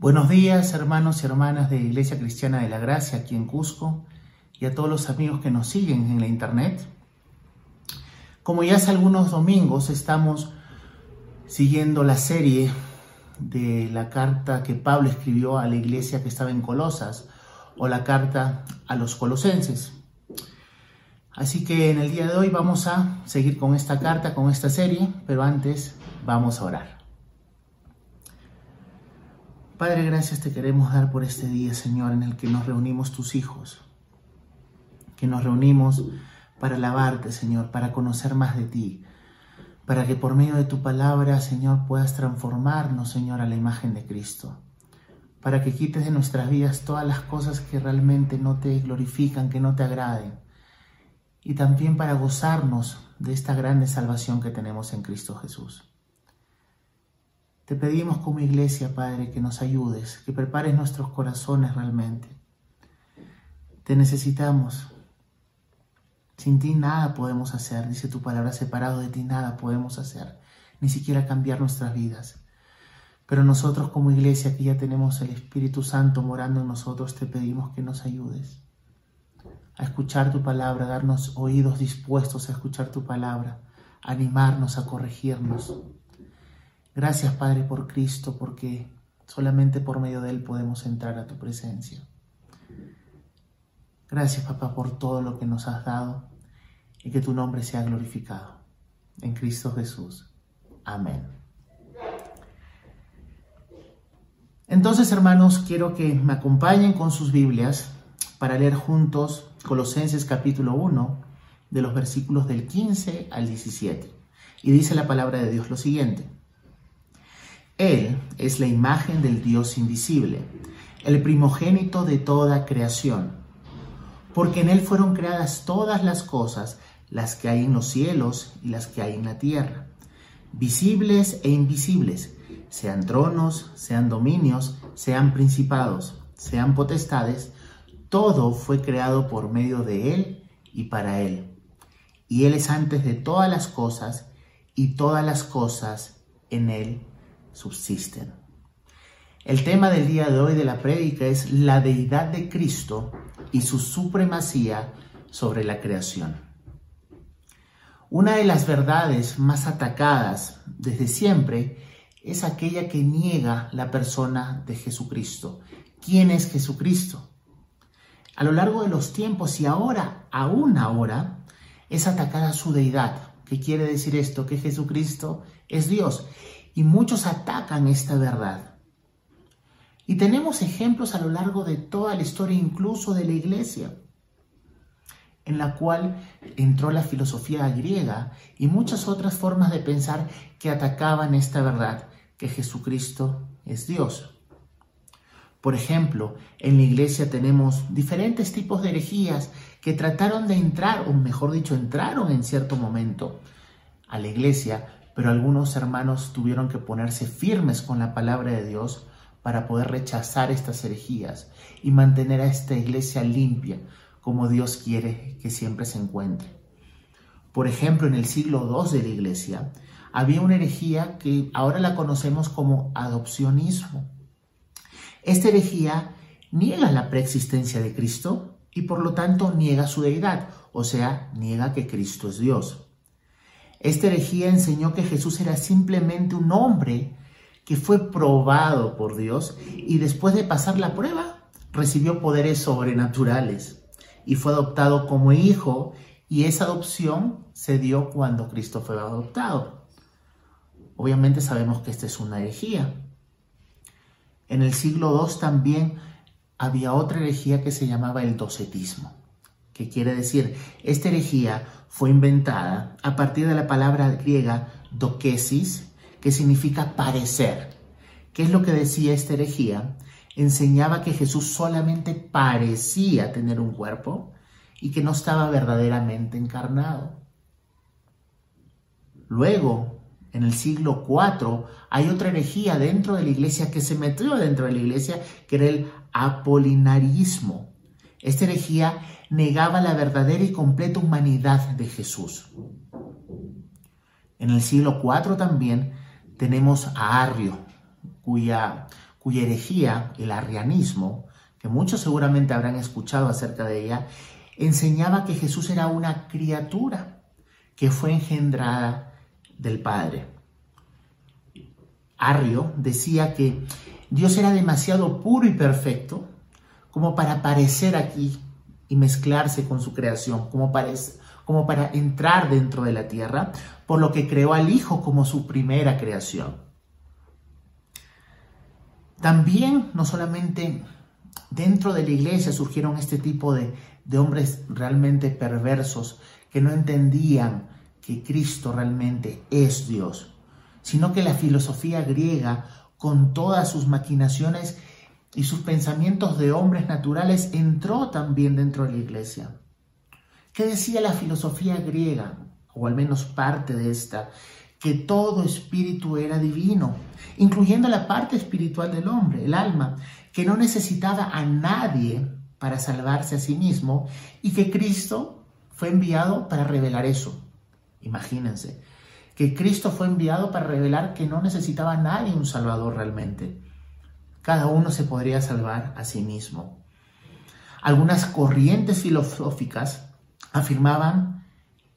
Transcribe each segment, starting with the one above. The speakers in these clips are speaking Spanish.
Buenos días, hermanos y hermanas de Iglesia Cristiana de la Gracia aquí en Cusco y a todos los amigos que nos siguen en la internet. Como ya hace algunos domingos estamos siguiendo la serie de la carta que Pablo escribió a la iglesia que estaba en Colosas o la carta a los colosenses. Así que en el día de hoy vamos a seguir con esta carta, con esta serie, pero antes vamos a orar. Padre, gracias te queremos dar por este día, Señor, en el que nos reunimos tus hijos, que nos reunimos para alabarte, Señor, para conocer más de ti, para que por medio de tu palabra, Señor, puedas transformarnos, Señor, a la imagen de Cristo, para que quites de nuestras vidas todas las cosas que realmente no te glorifican, que no te agraden, y también para gozarnos de esta grande salvación que tenemos en Cristo Jesús. Te pedimos como iglesia, Padre, que nos ayudes, que prepares nuestros corazones realmente. Te necesitamos. Sin ti nada podemos hacer, dice tu palabra, separado de ti nada podemos hacer, ni siquiera cambiar nuestras vidas. Pero nosotros como iglesia que ya tenemos el Espíritu Santo morando en nosotros, te pedimos que nos ayudes a escuchar tu palabra, darnos oídos dispuestos a escuchar tu palabra, a animarnos, a corregirnos Gracias, Padre, por Cristo, porque solamente por medio de Él podemos entrar a tu presencia. Gracias, papá, por todo lo que nos has dado y que tu nombre sea glorificado. En Cristo Jesús. Amén. Entonces, hermanos, quiero que me acompañen con sus Biblias para leer juntos Colosenses capítulo 1, de los versículos del 15 al 17. Y dice la palabra de Dios lo siguiente. Él es la imagen del Dios invisible, el primogénito de toda creación, porque en Él fueron creadas todas las cosas, las que hay en los cielos y las que hay en la tierra, visibles e invisibles, sean tronos, sean dominios, sean principados, sean potestades, todo fue creado por medio de Él y para Él. Y Él es antes de todas las cosas, y todas las cosas en Él subsisten. El tema del día de hoy de la prédica es la deidad de Cristo y su supremacía sobre la creación. Una de las verdades más atacadas desde siempre es aquella que niega la persona de Jesucristo. ¿Quién es Jesucristo? A lo largo de los tiempos y ahora, aún ahora, es atacada su deidad. ¿Qué quiere decir esto? Que Jesucristo es Dios y muchos atacan esta verdad. Y tenemos ejemplos a lo largo de toda la historia, incluso de la iglesia, en la cual entró la filosofía griega y muchas otras formas de pensar que atacaban esta verdad, que Jesucristo es Dios. Por ejemplo, en la iglesia tenemos diferentes tipos de herejías que trataron de entrar, o mejor dicho, entraron en cierto momento a la iglesia, pero algunos hermanos tuvieron que ponerse firmes con la palabra de Dios para poder rechazar estas herejías y mantener a esta iglesia limpia como Dios quiere que siempre se encuentre. Por ejemplo, en el siglo II de la iglesia había una herejía que ahora la conocemos como adopcionismo. Esta herejía niega la preexistencia de Cristo y por lo tanto niega su deidad, o sea, niega que Cristo es Dios. Esta herejía enseñó que Jesús era simplemente un hombre que fue probado por Dios y después de pasar la prueba recibió poderes sobrenaturales y fue adoptado como hijo y esa adopción se dio cuando Cristo fue adoptado. Obviamente sabemos que esta es una herejía. En el siglo II también había otra herejía que se llamaba el docetismo que quiere decir, esta herejía fue inventada a partir de la palabra griega dokesis, que significa parecer. ¿Qué es lo que decía esta herejía? Enseñaba que Jesús solamente parecía tener un cuerpo y que no estaba verdaderamente encarnado. Luego, en el siglo IV, hay otra herejía dentro de la iglesia que se metió dentro de la iglesia, que era el apolinarismo. Esta herejía negaba la verdadera y completa humanidad de Jesús. En el siglo IV también tenemos a Arrio, cuya, cuya herejía, el arrianismo, que muchos seguramente habrán escuchado acerca de ella, enseñaba que Jesús era una criatura que fue engendrada del Padre. Arrio decía que Dios era demasiado puro y perfecto como para aparecer aquí y mezclarse con su creación, como para, entrar dentro de la tierra, por lo que creó al Hijo como su primera creación. También, no solamente dentro de la iglesia surgieron este tipo de hombres realmente perversos que no entendían que Cristo realmente es Dios, sino que la filosofía griega, con todas sus maquinaciones y sus pensamientos de hombres naturales, entró también dentro de la iglesia. ¿Qué decía la filosofía griega, o al menos parte de esta? Que todo espíritu era divino, incluyendo la parte espiritual del hombre, el alma, que no necesitaba a nadie para salvarse a sí mismo y que Cristo fue enviado para revelar eso. Imagínense, que Cristo fue enviado para revelar que no necesitaba a nadie un Salvador realmente. Cada uno se podría salvar a sí mismo. Algunas corrientes filosóficas afirmaban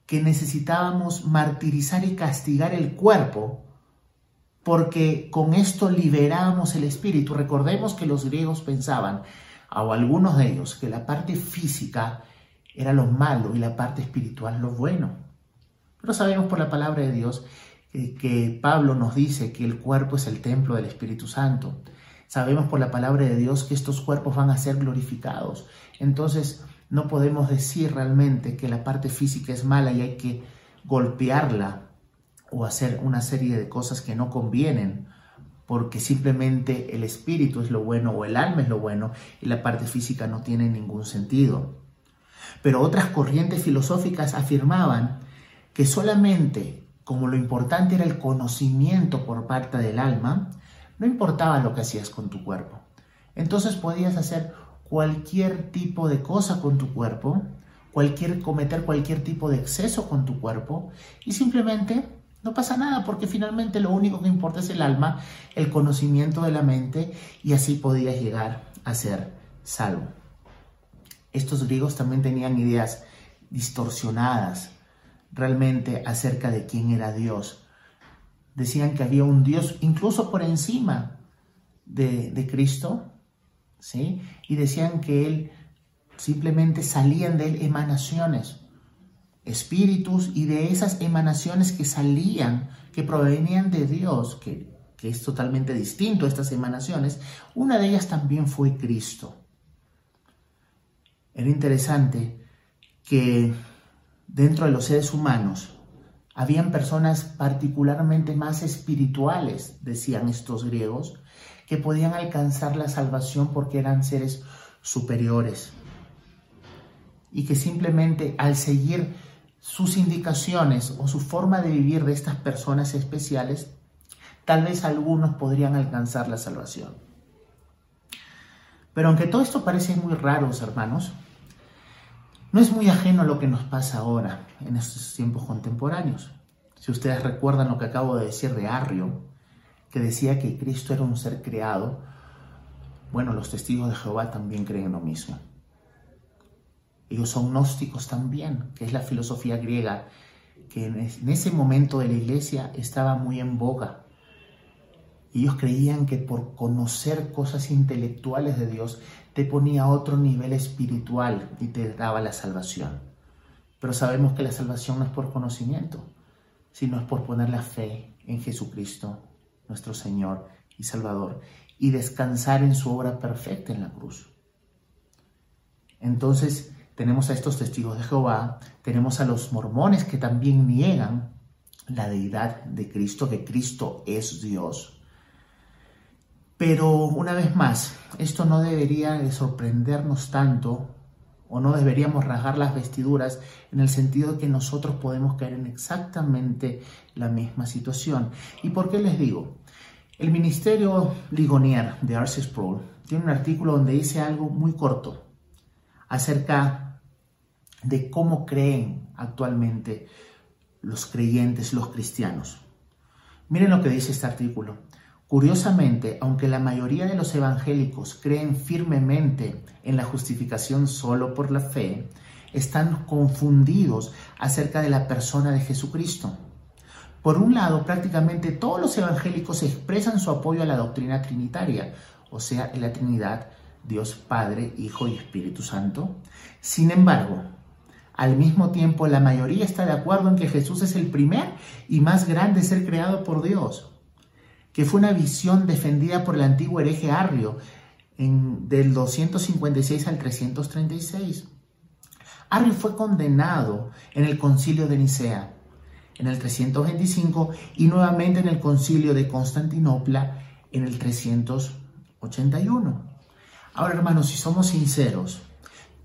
que necesitábamos martirizar y castigar el cuerpo porque con esto liberábamos el espíritu. Recordemos que los griegos pensaban, o algunos de ellos, que la parte física era lo malo y la parte espiritual lo bueno. Pero sabemos por la palabra de Dios que Pablo nos dice que el cuerpo es el templo del Espíritu Santo. Sabemos por la palabra de Dios que estos cuerpos van a ser glorificados. Entonces no podemos decir realmente que la parte física es mala y hay que golpearla o hacer una serie de cosas que no convienen porque simplemente el espíritu es lo bueno o el alma es lo bueno y la parte física no tiene ningún sentido. Pero otras corrientes filosóficas afirmaban que solamente como lo importante era el conocimiento por parte del alma, no importaba lo que hacías con tu cuerpo. Entonces podías hacer cualquier tipo de cosa con tu cuerpo, cualquier cometer cualquier tipo de exceso con tu cuerpo y simplemente no pasa nada porque finalmente lo único que importa es el alma, el conocimiento de la mente y así podías llegar a ser salvo. Estos griegos también tenían ideas distorsionadas realmente acerca de quién era Dios. Decían que había un Dios incluso por encima de, Cristo, ¿sí? Y decían que Él simplemente salían de Él emanaciones, espíritus, y de esas emanaciones que salían, que provenían de Dios, que, que es totalmente distinto a estas emanaciones, una de ellas también fue Cristo. Era interesante que dentro de los seres humanos habían personas particularmente más espirituales, decían estos griegos, que podían alcanzar la salvación porque eran seres superiores y que simplemente al seguir sus indicaciones o su forma de vivir de estas personas especiales, tal vez algunos podrían alcanzar la salvación. Pero aunque todo esto parece muy raro, hermanos, no es muy ajeno a lo que nos pasa ahora, en estos tiempos contemporáneos. Si ustedes recuerdan lo que acabo de decir de Arrio, que decía que Cristo era un ser creado, bueno, los testigos de Jehová también creen lo mismo. Ellos son gnósticos también, que es la filosofía griega, que en ese momento de la iglesia estaba muy en boga. Ellos creían que por conocer cosas intelectuales de Dios te ponía a otro nivel espiritual y te daba la salvación. Pero sabemos que la salvación no es por conocimiento, sino es por poner la fe en Jesucristo, nuestro Señor y Salvador, y descansar en su obra perfecta en la cruz. Entonces tenemos a estos testigos de Jehová, tenemos a los mormones que también niegan la deidad de Cristo, que Cristo es Dios. Pero una vez más, esto no debería de sorprendernos tanto o no deberíamos rasgar las vestiduras en el sentido de que nosotros podemos caer en exactamente la misma situación. ¿Y por qué les digo? El Ministerio Ligonier de Arce Sproul tiene un artículo donde dice algo muy corto acerca de cómo creen actualmente los creyentes, los cristianos. Miren lo que dice este artículo. Curiosamente, aunque la mayoría de los evangélicos creen firmemente en la justificación solo por la fe, están confundidos acerca de la persona de Jesucristo. Por un lado, prácticamente todos los evangélicos expresan su apoyo a la doctrina trinitaria, o sea, en la Trinidad, Dios Padre, Hijo y Espíritu Santo. Sin embargo, al mismo tiempo, la mayoría está de acuerdo en que Jesús es el primer y más grande ser creado por Dios que fue una visión defendida por el antiguo hereje Arrio en, del 256 al 336. Arrio fue condenado en el concilio de Nicea en el 325 y nuevamente en el concilio de Constantinopla en el 381. Ahora hermanos, si somos sinceros,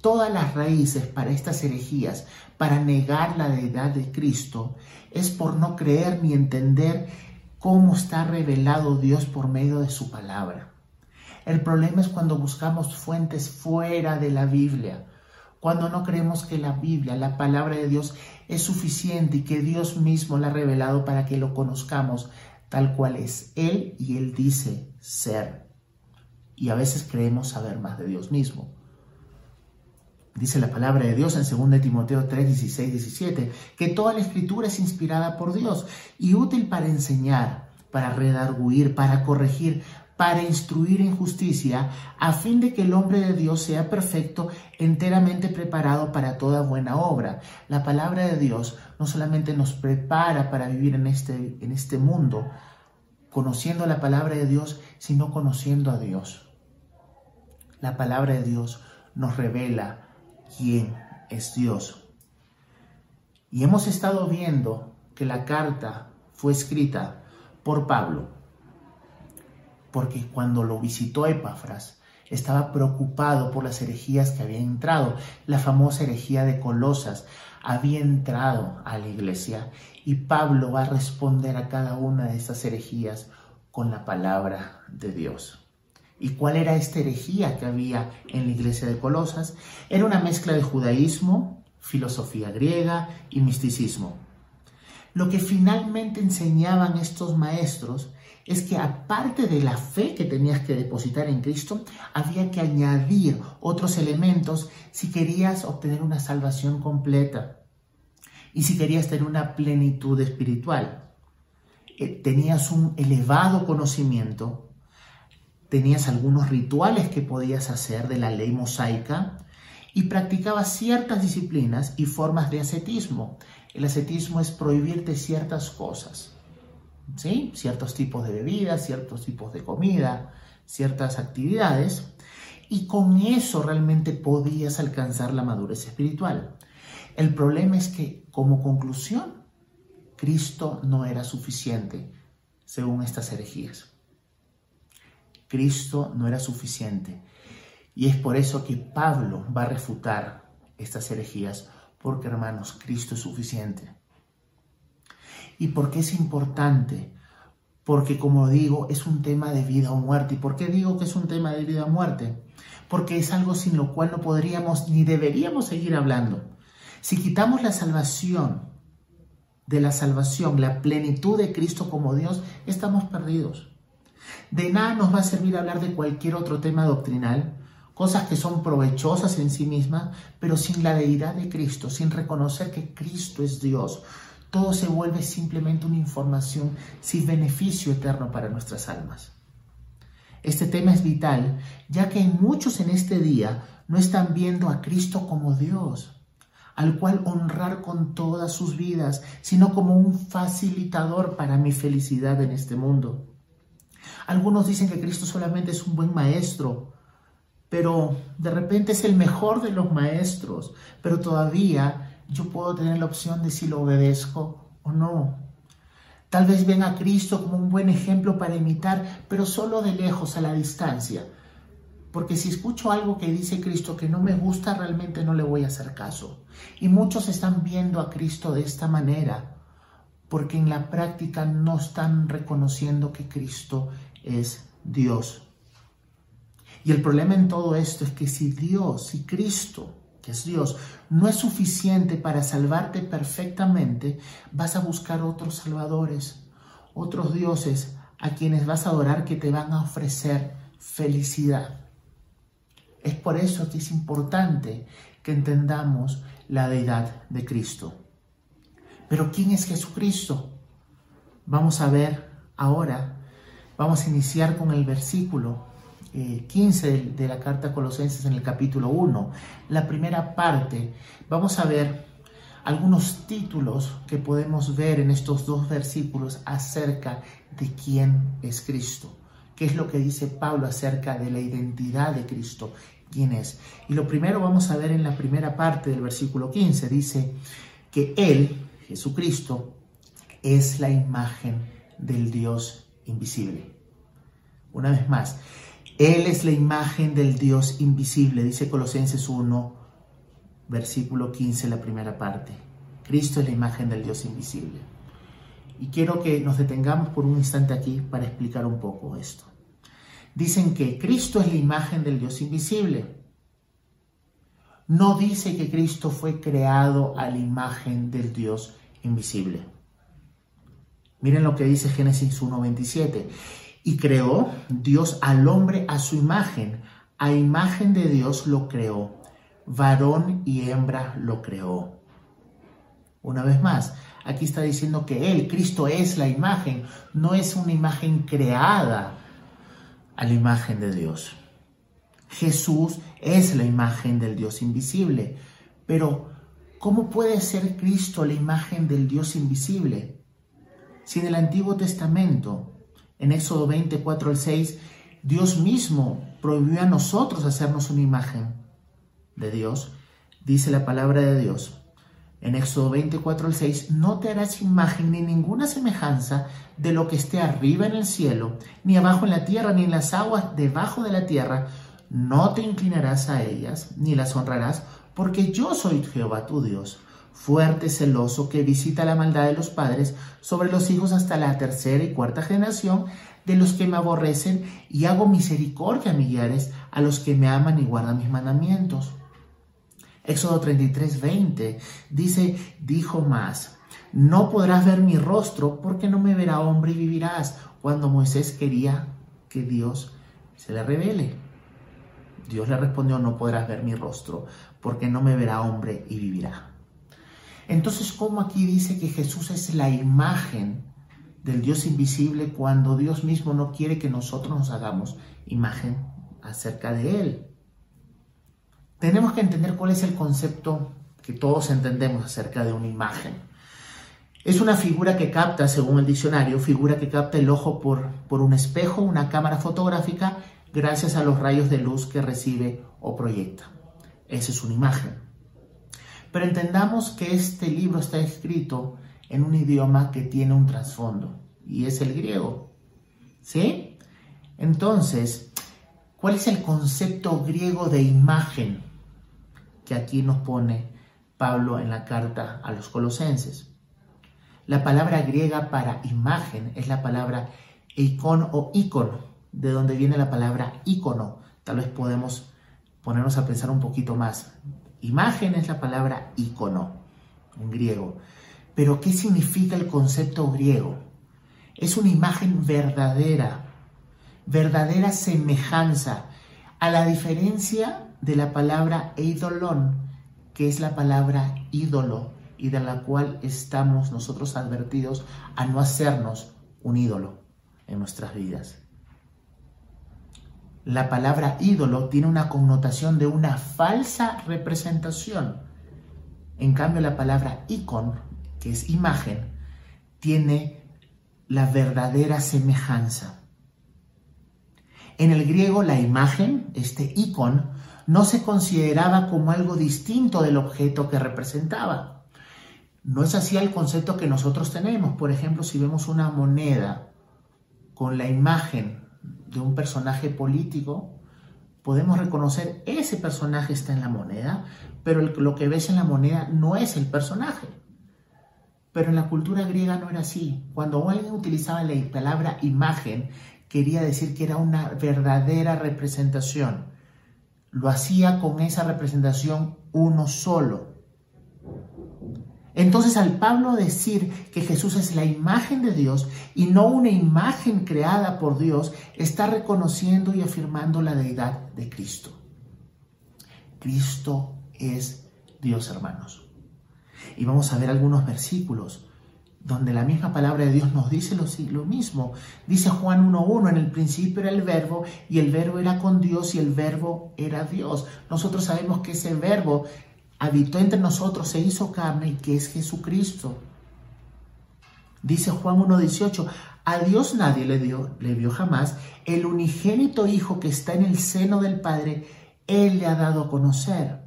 todas las raíces para estas herejías, para negar la deidad de Cristo, es por no creer ni entender cómo está revelado Dios por medio de su palabra. El problema es cuando buscamos fuentes fuera de la Biblia, cuando no creemos que la Biblia, la palabra de Dios, es suficiente y que Dios mismo la ha revelado para que lo conozcamos tal cual es Él y Él dice ser. Y a veces creemos saber más de Dios mismo. Dice la palabra de Dios en 2 Timoteo 3, 16, 17, que toda la escritura es inspirada por Dios y útil para enseñar, para redarguir, para corregir, para instruir en justicia, a fin de que el hombre de Dios sea perfecto, enteramente preparado para toda buena obra. La palabra de Dios no solamente nos prepara para vivir en este, en este mundo, conociendo la palabra de Dios, sino conociendo a Dios. La palabra de Dios nos revela quién es Dios. Y hemos estado viendo que la carta fue escrita por Pablo, porque cuando lo visitó Epafras, estaba preocupado por las herejías que habían entrado. La famosa herejía de Colosas había entrado a la iglesia y Pablo va a responder a cada una de esas herejías con la palabra de Dios. ¿Y cuál era esta herejía que había en la iglesia de Colosas? Era una mezcla de judaísmo, filosofía griega y misticismo. Lo que finalmente enseñaban estos maestros es que aparte de la fe que tenías que depositar en Cristo, había que añadir otros elementos si querías obtener una salvación completa y si querías tener una plenitud espiritual. Eh, tenías un elevado conocimiento tenías algunos rituales que podías hacer de la ley mosaica y practicabas ciertas disciplinas y formas de ascetismo. El ascetismo es prohibirte ciertas cosas, ¿sí? ciertos tipos de bebidas, ciertos tipos de comida, ciertas actividades, y con eso realmente podías alcanzar la madurez espiritual. El problema es que como conclusión, Cristo no era suficiente según estas herejías. Cristo no era suficiente. Y es por eso que Pablo va a refutar estas herejías, porque hermanos, Cristo es suficiente. ¿Y por qué es importante? Porque como digo, es un tema de vida o muerte. ¿Y por qué digo que es un tema de vida o muerte? Porque es algo sin lo cual no podríamos ni deberíamos seguir hablando. Si quitamos la salvación de la salvación, la plenitud de Cristo como Dios, estamos perdidos. De nada nos va a servir hablar de cualquier otro tema doctrinal, cosas que son provechosas en sí mismas, pero sin la deidad de Cristo, sin reconocer que Cristo es Dios. Todo se vuelve simplemente una información sin beneficio eterno para nuestras almas. Este tema es vital, ya que muchos en este día no están viendo a Cristo como Dios, al cual honrar con todas sus vidas, sino como un facilitador para mi felicidad en este mundo. Algunos dicen que Cristo solamente es un buen maestro, pero de repente es el mejor de los maestros, pero todavía yo puedo tener la opción de si lo obedezco o no. Tal vez ven a Cristo como un buen ejemplo para imitar, pero solo de lejos, a la distancia. Porque si escucho algo que dice Cristo que no me gusta, realmente no le voy a hacer caso. Y muchos están viendo a Cristo de esta manera porque en la práctica no están reconociendo que Cristo es Dios. Y el problema en todo esto es que si Dios, si Cristo, que es Dios, no es suficiente para salvarte perfectamente, vas a buscar otros salvadores, otros dioses a quienes vas a adorar que te van a ofrecer felicidad. Es por eso que es importante que entendamos la deidad de Cristo. Pero ¿quién es Jesucristo? Vamos a ver ahora, vamos a iniciar con el versículo 15 eh, de la carta a Colosenses en el capítulo 1. La primera parte, vamos a ver algunos títulos que podemos ver en estos dos versículos acerca de quién es Cristo. ¿Qué es lo que dice Pablo acerca de la identidad de Cristo? ¿Quién es? Y lo primero vamos a ver en la primera parte del versículo 15. Dice que Él, Jesucristo, es la imagen del Dios invisible. Una vez más, Él es la imagen del Dios invisible, dice Colosenses 1, versículo 15, la primera parte. Cristo es la imagen del Dios invisible. Y quiero que nos detengamos por un instante aquí para explicar un poco esto. Dicen que Cristo es la imagen del Dios invisible. No dice que Cristo fue creado a la imagen del Dios invisible. Miren lo que dice Génesis 1.27. Y creó Dios al hombre a su imagen. A imagen de Dios lo creó. Varón y hembra lo creó. Una vez más, aquí está diciendo que Él, Cristo, es la imagen. No es una imagen creada a la imagen de Dios. Jesús es la imagen del Dios invisible. Pero, ¿cómo puede ser Cristo la imagen del Dios invisible? Si en el Antiguo Testamento, en Éxodo 24 al 6, Dios mismo prohibió a nosotros hacernos una imagen de Dios, dice la palabra de Dios. En Éxodo 24 al 6, no te harás imagen ni ninguna semejanza de lo que esté arriba en el cielo, ni abajo en la tierra, ni en las aguas debajo de la tierra. No te inclinarás a ellas, ni las honrarás, porque yo soy Jehová tu Dios fuerte, celoso, que visita la maldad de los padres sobre los hijos hasta la tercera y cuarta generación de los que me aborrecen y hago misericordia a millares a los que me aman y guardan mis mandamientos. Éxodo 33, 20 dice, dijo más, no podrás ver mi rostro porque no me verá hombre y vivirás, cuando Moisés quería que Dios se le revele. Dios le respondió, no podrás ver mi rostro porque no me verá hombre y vivirá. Entonces, ¿cómo aquí dice que Jesús es la imagen del Dios invisible cuando Dios mismo no quiere que nosotros nos hagamos imagen acerca de Él? Tenemos que entender cuál es el concepto que todos entendemos acerca de una imagen. Es una figura que capta, según el diccionario, figura que capta el ojo por, por un espejo, una cámara fotográfica, gracias a los rayos de luz que recibe o proyecta. Esa es una imagen. Pero entendamos que este libro está escrito en un idioma que tiene un trasfondo y es el griego. ¿Sí? Entonces, ¿cuál es el concepto griego de imagen que aquí nos pone Pablo en la carta a los colosenses? La palabra griega para imagen es la palabra icon o icono, de donde viene la palabra icono. Tal vez podemos ponernos a pensar un poquito más. Imagen es la palabra icono en griego. Pero ¿qué significa el concepto griego? Es una imagen verdadera, verdadera semejanza, a la diferencia de la palabra eidolon, que es la palabra ídolo y de la cual estamos nosotros advertidos a no hacernos un ídolo en nuestras vidas. La palabra ídolo tiene una connotación de una falsa representación. En cambio, la palabra icon, que es imagen, tiene la verdadera semejanza. En el griego, la imagen, este icon, no se consideraba como algo distinto del objeto que representaba. No es así el concepto que nosotros tenemos. Por ejemplo, si vemos una moneda con la imagen de un personaje político, podemos reconocer ese personaje está en la moneda, pero lo que ves en la moneda no es el personaje. Pero en la cultura griega no era así. Cuando alguien utilizaba la palabra imagen, quería decir que era una verdadera representación. Lo hacía con esa representación uno solo. Entonces al Pablo decir que Jesús es la imagen de Dios y no una imagen creada por Dios, está reconociendo y afirmando la deidad de Cristo. Cristo es Dios, hermanos. Y vamos a ver algunos versículos donde la misma palabra de Dios nos dice lo, mismo. Dice Juan 1.1, en el principio era el verbo y el verbo era con Dios y el verbo era Dios. Nosotros sabemos que ese verbo habitó entre nosotros, se hizo carne que es Jesucristo. Dice Juan 1.18, a Dios nadie le, dio, le vio jamás, el unigénito Hijo que está en el seno del Padre, Él le ha dado a conocer.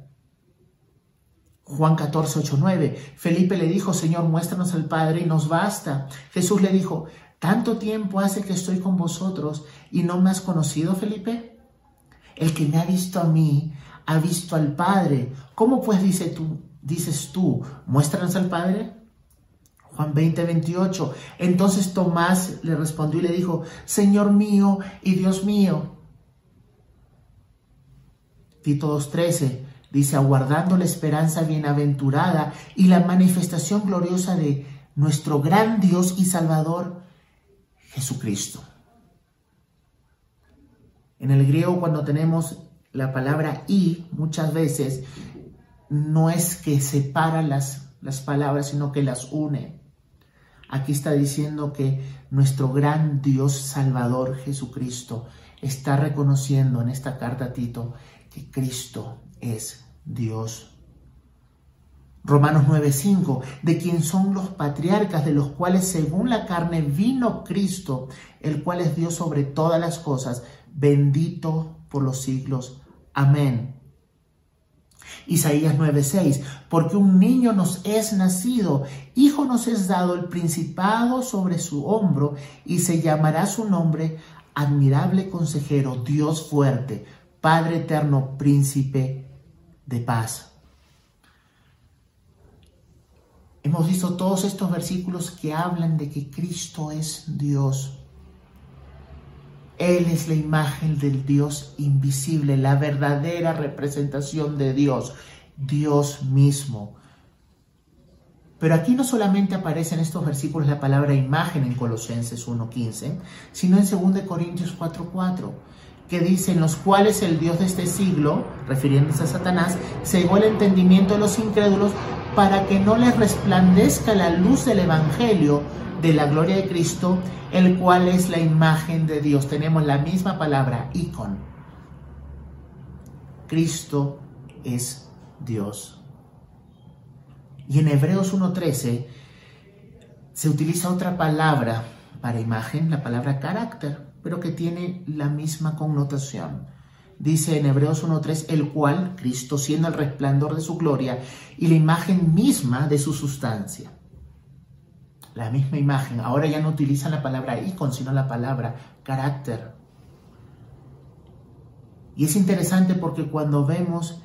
Juan 14, 9. Felipe le dijo, Señor, muéstranos al Padre y nos basta. Jesús le dijo, ¿tanto tiempo hace que estoy con vosotros y no me has conocido, Felipe? El que me ha visto a mí, ha visto al Padre. ¿Cómo pues dice tú, dices tú, muéstranos al Padre? Juan 20, 28. Entonces Tomás le respondió y le dijo, Señor mío y Dios mío. Tito 2.13 dice, aguardando la esperanza bienaventurada y la manifestación gloriosa de nuestro gran Dios y Salvador, Jesucristo. En el griego cuando tenemos la palabra y muchas veces no es que separa las, las palabras, sino que las une. Aquí está diciendo que nuestro gran Dios Salvador Jesucristo está reconociendo en esta carta a Tito que Cristo es Dios. Romanos 9:5, de quien son los patriarcas, de los cuales según la carne vino Cristo, el cual es Dios sobre todas las cosas, bendito por los siglos. Amén. Isaías 9:6, porque un niño nos es nacido, hijo nos es dado el principado sobre su hombro, y se llamará su nombre admirable consejero, Dios fuerte, Padre eterno, príncipe de paz. Hemos visto todos estos versículos que hablan de que Cristo es Dios. Él es la imagen del Dios invisible, la verdadera representación de Dios, Dios mismo. Pero aquí no solamente aparece en estos versículos la palabra imagen en Colosenses 1.15, sino en 2 Corintios 4.4, que dice, en los cuales el Dios de este siglo, refiriéndose a Satanás, cegó el entendimiento de los incrédulos para que no les resplandezca la luz del Evangelio de la gloria de Cristo, el cual es la imagen de Dios. Tenemos la misma palabra, icon. Cristo es Dios. Y en Hebreos 1.13 se utiliza otra palabra para imagen, la palabra carácter, pero que tiene la misma connotación. Dice en Hebreos 1.3, el cual, Cristo siendo el resplandor de su gloria y la imagen misma de su sustancia la misma imagen. Ahora ya no utilizan la palabra icon, sino la palabra carácter. Y es interesante porque cuando vemos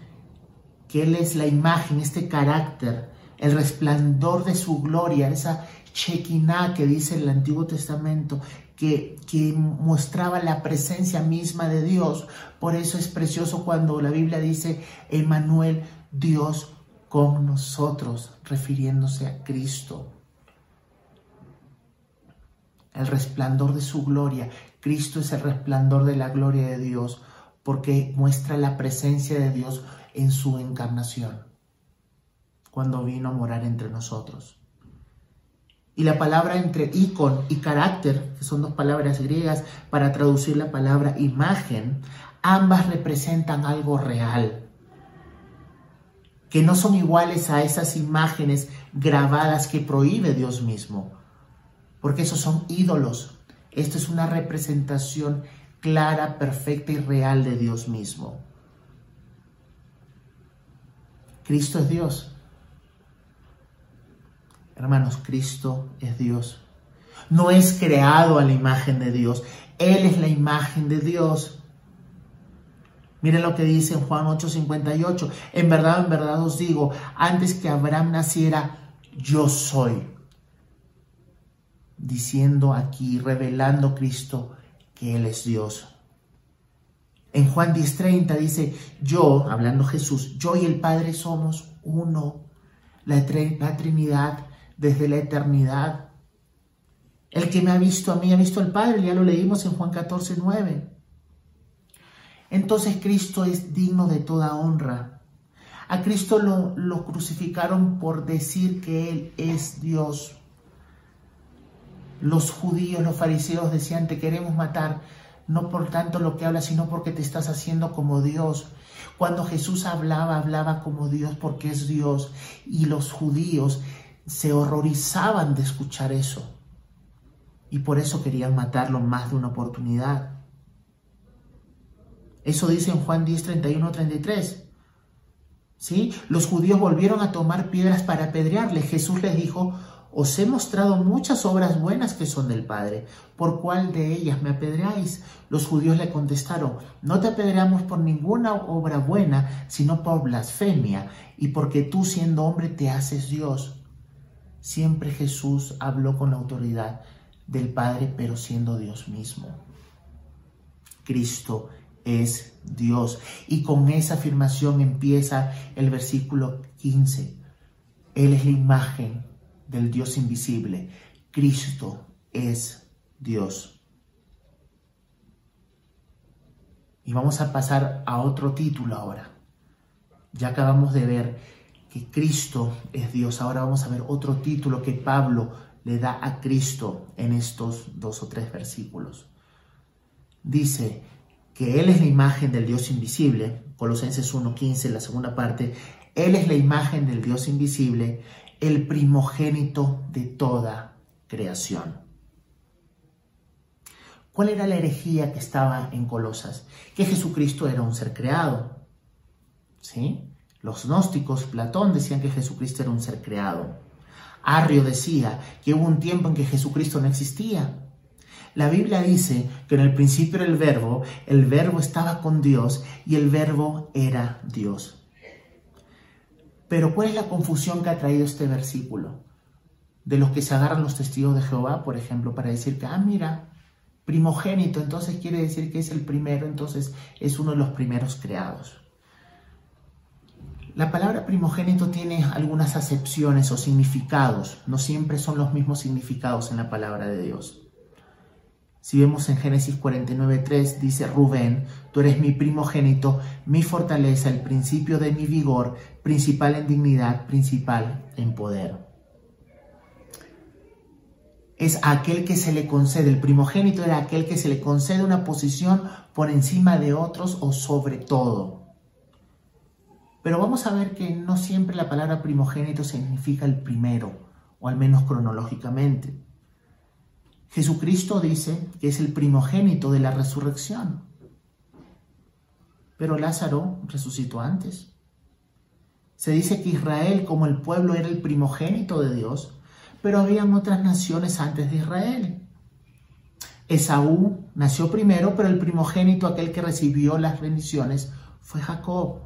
que Él es la imagen, este carácter, el resplandor de su gloria, esa Shekinah que dice el Antiguo Testamento, que, que, mostraba la presencia misma de Dios. Por eso es precioso cuando la Biblia dice, Emanuel, Dios con nosotros, refiriéndose a Cristo el resplandor de su gloria. Cristo es el resplandor de la gloria de Dios porque muestra la presencia de Dios en su encarnación, cuando vino a morar entre nosotros. Y la palabra entre icon y carácter, que son dos palabras griegas para traducir la palabra imagen, ambas representan algo real, que no son iguales a esas imágenes grabadas que prohíbe Dios mismo porque esos son ídolos. Esto es una representación clara, perfecta y real de Dios mismo. Cristo es Dios. Hermanos, Cristo es Dios. No es creado a la imagen de Dios. Él es la imagen de Dios. Miren lo que dice en Juan 8:58. En verdad, en verdad os digo, antes que Abraham naciera, yo soy diciendo aquí, revelando Cristo que Él es Dios. En Juan 10:30 dice, yo, hablando Jesús, yo y el Padre somos uno. la, Trinidad desde la eternidad. El que me ha visto a mí ha visto al Padre, ya lo leímos en Juan 14, 9. Entonces Cristo es digno de toda honra. A Cristo lo, lo crucificaron por decir que Él es Dios. Los judíos, los fariseos decían, te queremos matar, no por tanto lo que hablas, sino porque te estás haciendo como Dios. Cuando Jesús hablaba, hablaba como Dios porque es Dios. Y los judíos se horrorizaban de escuchar eso. Y por eso querían matarlo más de una oportunidad. Eso dice en Juan 10, 31, 33. ¿Sí? Los judíos volvieron a tomar piedras para apedrearle. Jesús les dijo, os he mostrado muchas obras buenas que son del Padre. ¿Por cuál de ellas me apedreáis? Los judíos le contestaron, no te apedreamos por ninguna obra buena, sino por blasfemia, y porque tú siendo hombre te haces Dios. Siempre Jesús habló con la autoridad del Padre, pero siendo Dios mismo. Cristo es Dios. Y con esa afirmación empieza el versículo 15. Él es la imagen del Dios invisible. Cristo es Dios. Y vamos a pasar a otro título ahora. Ya acabamos de ver que Cristo es Dios. Ahora vamos a ver otro título que Pablo le da a Cristo en estos dos o tres versículos. Dice que Él es la imagen del Dios invisible, Colosenses 1.15, la segunda parte, Él es la imagen del Dios invisible, el primogénito de toda creación. ¿Cuál era la herejía que estaba en Colosas? Que Jesucristo era un ser creado. ¿Sí? Los gnósticos, Platón decían que Jesucristo era un ser creado. Arrio decía que hubo un tiempo en que Jesucristo no existía. La Biblia dice que en el principio era el verbo, el verbo estaba con Dios y el verbo era Dios. Pero ¿cuál es la confusión que ha traído este versículo? De los que se agarran los testigos de Jehová, por ejemplo, para decir que, ah, mira, primogénito, entonces quiere decir que es el primero, entonces es uno de los primeros creados. La palabra primogénito tiene algunas acepciones o significados, no siempre son los mismos significados en la palabra de Dios. Si vemos en Génesis 49.3, dice Rubén, tú eres mi primogénito, mi fortaleza, el principio de mi vigor, principal en dignidad, principal en poder. Es aquel que se le concede, el primogénito era aquel que se le concede una posición por encima de otros o sobre todo. Pero vamos a ver que no siempre la palabra primogénito significa el primero, o al menos cronológicamente. Jesucristo dice que es el primogénito de la resurrección. Pero Lázaro resucitó antes. Se dice que Israel como el pueblo era el primogénito de Dios, pero habían otras naciones antes de Israel. Esaú nació primero, pero el primogénito, aquel que recibió las bendiciones, fue Jacob.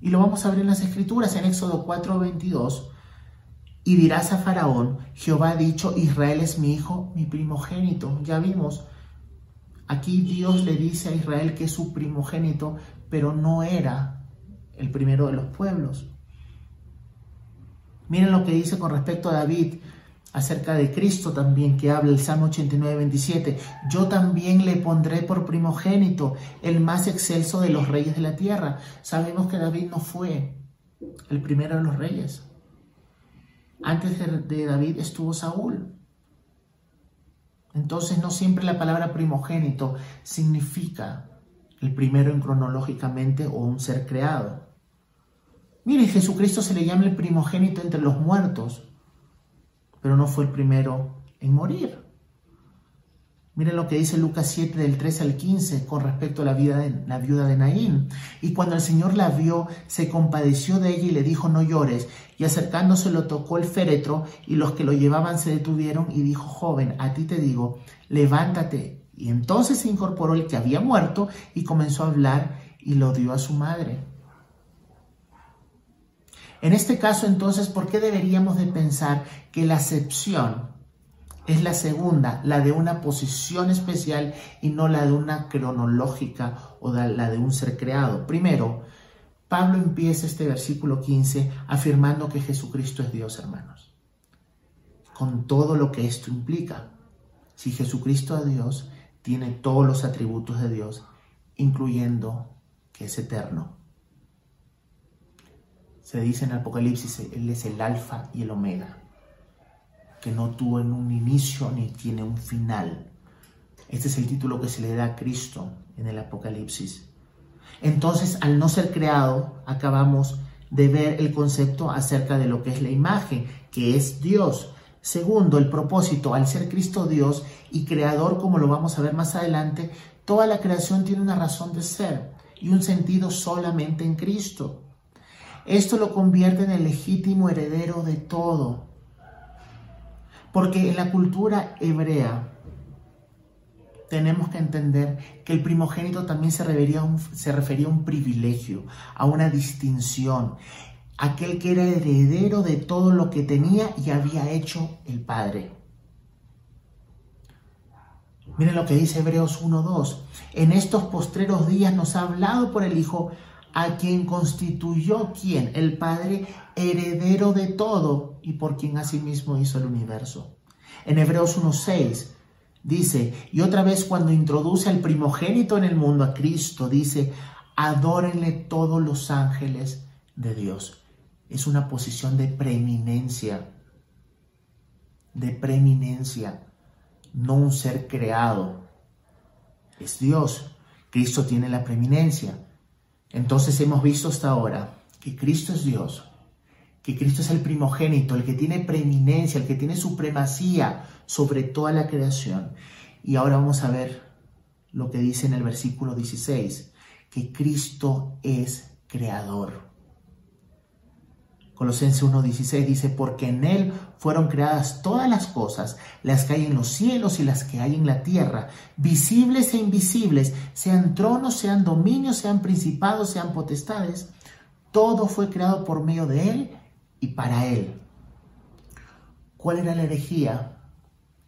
Y lo vamos a ver en las escrituras, en Éxodo 4:22, y dirás a Faraón, Jehová ha dicho, Israel es mi hijo, mi primogénito. Ya vimos, aquí Dios le dice a Israel que es su primogénito, pero no era el primero de los pueblos. Miren lo que dice con respecto a David acerca de Cristo también, que habla el Salmo 89, 27. Yo también le pondré por primogénito, el más excelso de los reyes de la tierra. Sabemos que David no fue el primero de los reyes. Antes de David estuvo Saúl. Entonces no siempre la palabra primogénito significa el primero en cronológicamente o un ser creado. Mire, Jesucristo se le llama el primogénito entre los muertos, pero no fue el primero en morir. Miren lo que dice Lucas 7 del 3 al 15 con respecto a la, vida de, la viuda de Naín. Y cuando el Señor la vio, se compadeció de ella y le dijo, no llores. Y acercándose lo tocó el féretro y los que lo llevaban se detuvieron y dijo, joven, a ti te digo, levántate. Y entonces se incorporó el que había muerto y comenzó a hablar y lo dio a su madre. En este caso entonces, ¿por qué deberíamos de pensar que la acepción es la segunda, la de una posición especial y no la de una cronológica o la de un ser creado. Primero, Pablo empieza este versículo 15 afirmando que Jesucristo es Dios, hermanos. Con todo lo que esto implica. Si Jesucristo es Dios, tiene todos los atributos de Dios, incluyendo que es eterno. Se dice en Apocalipsis, Él es el alfa y el omega, que no tuvo en un inicio ni tiene un final. Este es el título que se le da a Cristo en el Apocalipsis. Entonces, al no ser creado, acabamos de ver el concepto acerca de lo que es la imagen, que es Dios. Segundo, el propósito, al ser Cristo Dios y creador, como lo vamos a ver más adelante, toda la creación tiene una razón de ser y un sentido solamente en Cristo. Esto lo convierte en el legítimo heredero de todo. Porque en la cultura hebrea tenemos que entender que el primogénito también se refería, a un, privilegio, a una distinción, aquel que era heredero de todo lo que tenía y había hecho el Padre. Miren lo que dice Hebreos 1.2. En estos postreros días nos ha hablado por el Hijo, a quien constituyó quien, el Padre, heredero de todo y por quien asimismo hizo el universo. En Hebreos 1.6 dice, y otra vez cuando introduce al primogénito en el mundo, a Cristo, dice, adórenle todos los ángeles de Dios. Es una posición de preeminencia, de preeminencia, no un ser creado. Es Dios. Cristo tiene la preeminencia. Entonces hemos visto hasta ahora que Cristo es Dios, que Cristo es el primogénito, el que tiene preeminencia, el que tiene supremacía sobre toda la creación. Y ahora vamos a ver lo que dice en el versículo 16, que Cristo es creador. Colosenses 1.16 dice, porque en Él fueron creadas todas las cosas, las que hay en los cielos y las que hay en la tierra, visibles e invisibles, sean tronos, sean dominios, sean principados, sean potestades. Todo fue creado por medio de Él y para Él. ¿Cuál era la herejía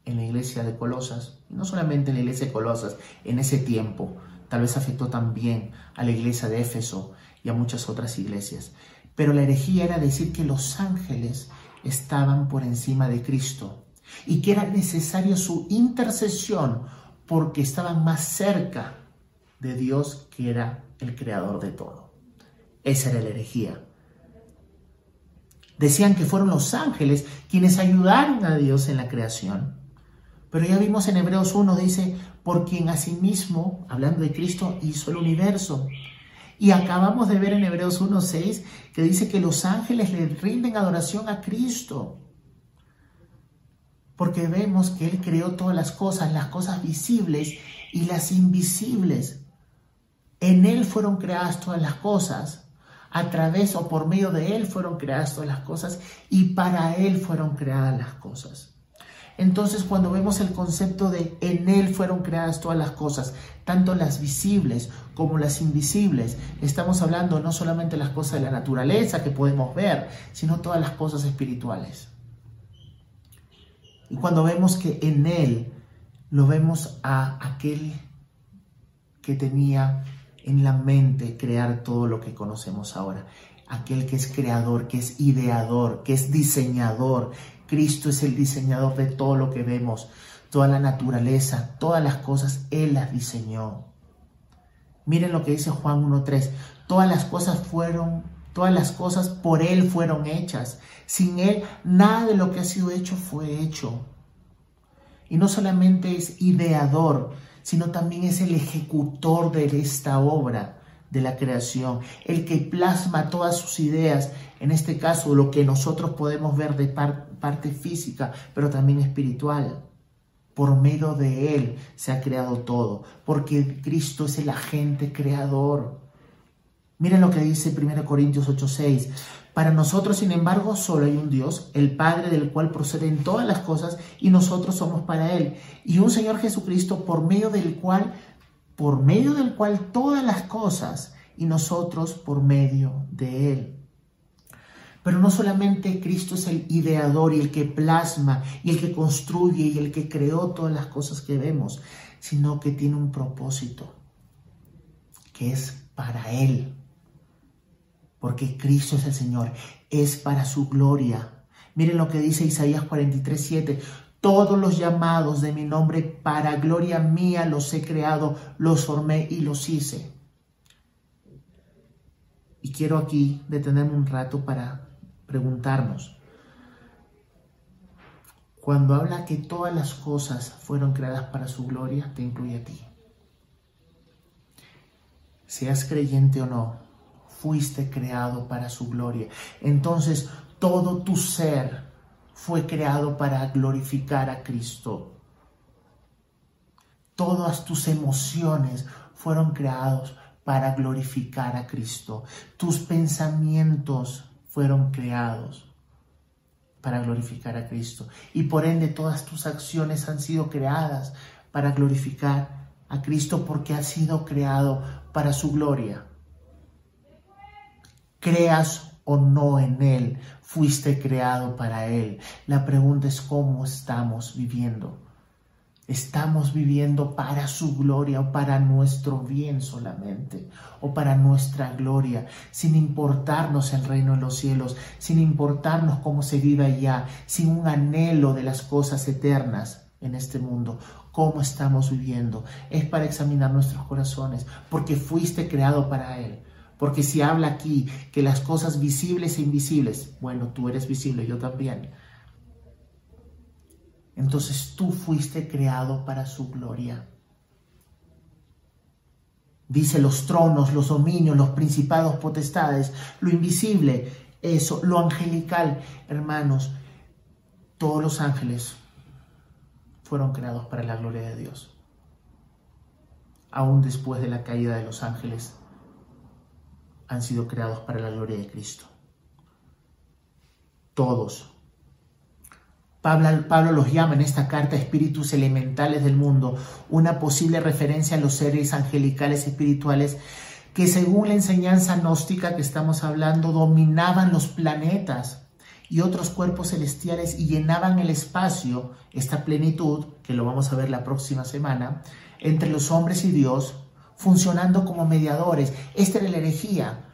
en la iglesia de Colosas? no solamente en la iglesia de Colosas, en ese tiempo, tal vez afectó también a la iglesia de Éfeso y a muchas otras iglesias. Pero la herejía era decir que los ángeles estaban por encima de Cristo y que era necesario su intercesión porque estaban más cerca de Dios que era el creador de todo. Esa era la herejía. Decían que fueron los ángeles quienes ayudaron a Dios en la creación. Pero ya vimos en Hebreos 1, dice, por quien asimismo, hablando de Cristo, hizo el universo. Y acabamos de ver en Hebreos 1.6 que dice que los ángeles le rinden adoración a Cristo. Porque vemos que Él creó todas las cosas, las cosas visibles y las invisibles. En Él fueron creadas todas las cosas. A través o por medio de Él fueron creadas todas las cosas y para Él fueron creadas las cosas. Entonces cuando vemos el concepto de en Él fueron creadas todas las cosas, tanto las visibles como las invisibles, estamos hablando no solamente las cosas de la naturaleza que podemos ver, sino todas las cosas espirituales. Y cuando vemos que en Él lo vemos a aquel que tenía en la mente crear todo lo que conocemos ahora aquel que es creador, que es ideador, que es diseñador, Cristo es el diseñador de todo lo que vemos, toda la naturaleza, todas las cosas, Él las diseñó. Miren lo que dice Juan 1.3, todas las cosas fueron, todas las cosas por Él fueron hechas. Sin Él, nada de lo que ha sido hecho fue hecho. Y no solamente es ideador, sino también es el ejecutor de esta obra de la creación, el que plasma todas sus ideas, en este caso lo que nosotros podemos ver de parte física, pero también espiritual. Por medio de Él se ha creado todo, porque Cristo es el agente creador. Miren lo que dice 1 Corintios 8:6. Para nosotros, sin embargo, solo hay un Dios, el Padre del cual proceden todas las cosas, y nosotros somos para Él. Y un Señor Jesucristo, por medio del cual por medio del cual todas las cosas y nosotros por medio de Él. Pero no solamente Cristo es el ideador y el que plasma y el que construye y el que creó todas las cosas que vemos, sino que tiene un propósito, que es para Él. Porque Cristo es el Señor, es para su gloria. Miren lo que dice Isaías 43, 7. Todos los llamados de mi nombre para gloria mía los he creado, los formé y los hice. Y quiero aquí detenerme un rato para preguntarnos. Cuando habla que todas las cosas fueron creadas para su gloria, te incluye a ti. Seas creyente o no, fuiste creado para su gloria. Entonces, todo tu ser fue creado para glorificar a Cristo. Todas tus emociones fueron creados para glorificar a Cristo. Tus pensamientos fueron creados para glorificar a Cristo. Y por ende todas tus acciones han sido creadas para glorificar a Cristo porque ha sido creado para su gloria. Creas o no en Él, fuiste creado para Él. La pregunta es cómo estamos viviendo. ¿Estamos viviendo para su gloria o para nuestro bien solamente? ¿O para nuestra gloria? Sin importarnos el reino de los cielos, sin importarnos cómo se vive allá, sin un anhelo de las cosas eternas en este mundo. ¿Cómo estamos viviendo? Es para examinar nuestros corazones, porque fuiste creado para Él. Porque si habla aquí que las cosas visibles e invisibles, bueno, tú eres visible, yo también. Entonces tú fuiste creado para su gloria. Dice los tronos, los dominios, los principados, potestades, lo invisible, eso, lo angelical, hermanos, todos los ángeles fueron creados para la gloria de Dios. Aún después de la caída de los ángeles, han sido creados para la gloria de Cristo. Todos. Pablo, Pablo, los llama en esta carta espíritus elementales del mundo, una posible referencia a los seres angelicales espirituales que según la enseñanza gnóstica que estamos hablando dominaban los planetas y otros cuerpos celestiales y llenaban el espacio, esta plenitud, que lo vamos a ver la próxima semana, entre los hombres y Dios, funcionando como mediadores. Esta era la herejía.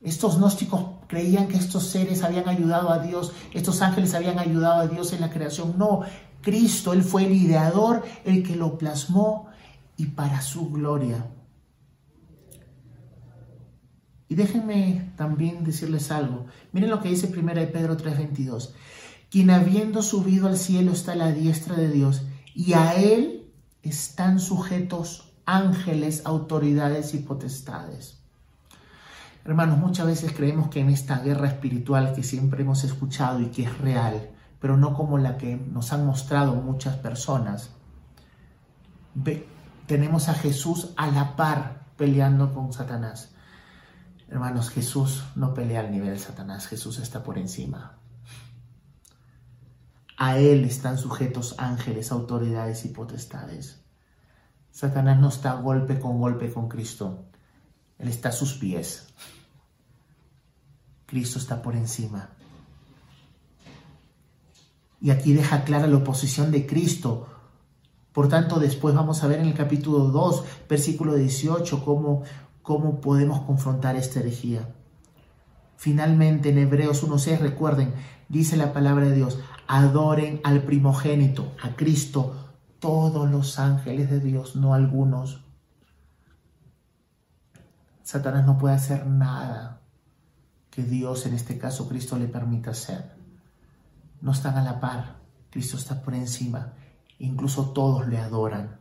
Estos gnósticos creían que estos seres habían ayudado a Dios, estos ángeles habían ayudado a Dios en la creación. No, Cristo, Él fue el ideador, el que lo plasmó y para su gloria. Y déjenme también decirles algo. Miren lo que dice 1 Pedro 3:22. Quien habiendo subido al cielo está a la diestra de Dios y a Él están sujetos ángeles, autoridades y potestades. Hermanos, muchas veces creemos que en esta guerra espiritual que siempre hemos escuchado y que es real, pero no como la que nos han mostrado muchas personas, tenemos a Jesús a la par peleando con Satanás. Hermanos, Jesús no pelea al nivel de Satanás, Jesús está por encima. A Él están sujetos ángeles, autoridades y potestades. Satanás no está golpe con golpe con Cristo. Él está a sus pies. Cristo está por encima. Y aquí deja clara la oposición de Cristo. Por tanto, después vamos a ver en el capítulo 2, versículo 18, cómo, cómo podemos confrontar esta herejía. Finalmente, en Hebreos 1.6, recuerden, dice la palabra de Dios, adoren al primogénito, a Cristo, todos los ángeles de Dios, no algunos. Satanás no puede hacer nada que Dios, en este caso Cristo, le permita hacer. No están a la par, Cristo está por encima, incluso todos le adoran.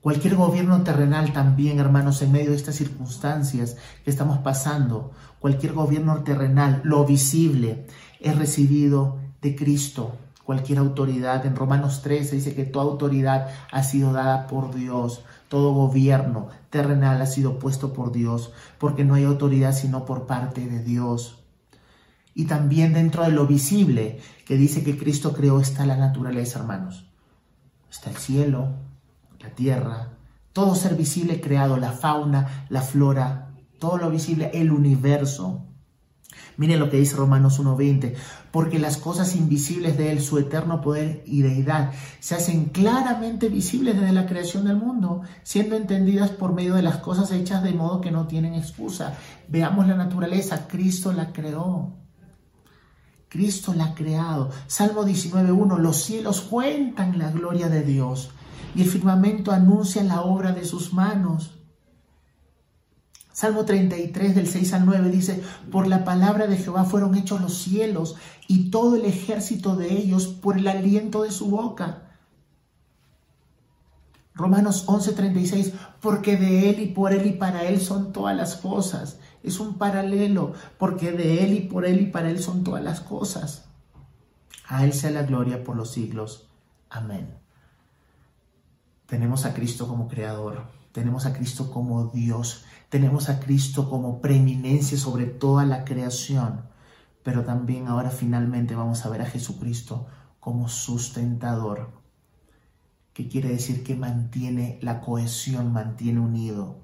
Cualquier gobierno terrenal también, hermanos, en medio de estas circunstancias que estamos pasando, cualquier gobierno terrenal, lo visible, es recibido de Cristo cualquier autoridad. En Romanos 13 dice que toda autoridad ha sido dada por Dios. Todo gobierno terrenal ha sido puesto por Dios, porque no hay autoridad sino por parte de Dios. Y también dentro de lo visible, que dice que Cristo creó, está la naturaleza, hermanos. Está el cielo, la tierra, todo ser visible creado, la fauna, la flora, todo lo visible, el universo. Miren lo que dice Romanos 1.20, porque las cosas invisibles de Él, su eterno poder y deidad, se hacen claramente visibles desde la creación del mundo, siendo entendidas por medio de las cosas hechas de modo que no tienen excusa. Veamos la naturaleza, Cristo la creó. Cristo la ha creado. Salmo 19.1, los cielos cuentan la gloria de Dios y el firmamento anuncia la obra de sus manos. Salmo 33 del 6 al 9 dice, por la palabra de Jehová fueron hechos los cielos y todo el ejército de ellos por el aliento de su boca. Romanos 11:36, porque de Él y por Él y para Él son todas las cosas. Es un paralelo, porque de Él y por Él y para Él son todas las cosas. A Él sea la gloria por los siglos. Amén. Tenemos a Cristo como Creador, tenemos a Cristo como Dios tenemos a Cristo como preeminencia sobre toda la creación, pero también ahora finalmente vamos a ver a Jesucristo como sustentador, que quiere decir que mantiene la cohesión, mantiene unido.